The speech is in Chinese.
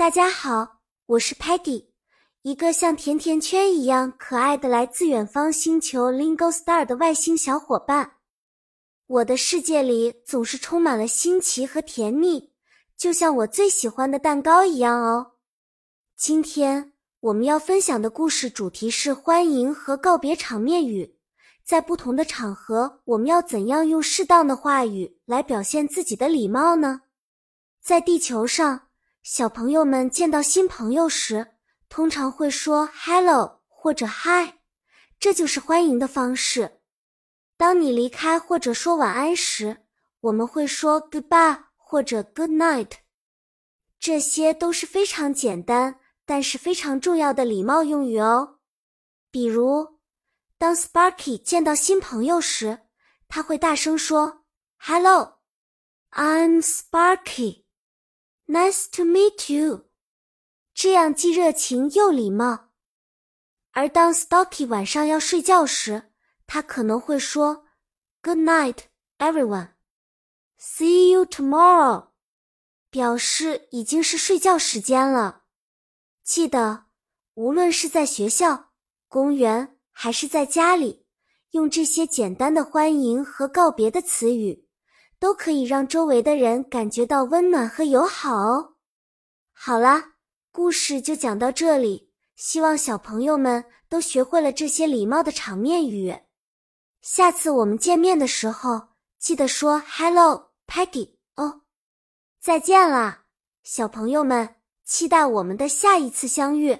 大家好，我是 Patty，一个像甜甜圈一样可爱的来自远方星球 Lingo Star 的外星小伙伴。我的世界里总是充满了新奇和甜蜜，就像我最喜欢的蛋糕一样哦。今天我们要分享的故事主题是欢迎和告别场面语。在不同的场合，我们要怎样用适当的话语来表现自己的礼貌呢？在地球上，小朋友们见到新朋友时，通常会说 “hello” 或者 “hi”，这就是欢迎的方式。当你离开或者说晚安时，我们会说 “goodbye” 或者 “good night”。这些都是非常简单，但是非常重要的礼貌用语哦。比如，当 Sparky 见到新朋友时，他会大声说：“Hello, I'm Sparky. Nice to meet you。”这样既热情又礼貌。而当 Stocky 晚上要睡觉时，他可能会说：“Good night, everyone. See you tomorrow。”表示已经是睡觉时间了。记得，无论是在学校、公园。还是在家里，用这些简单的欢迎和告别的词语，都可以让周围的人感觉到温暖和友好哦。好啦，故事就讲到这里，希望小朋友们都学会了这些礼貌的场面语。下次我们见面的时候，记得说 “Hello, Peggy” 哦。再见啦，小朋友们，期待我们的下一次相遇。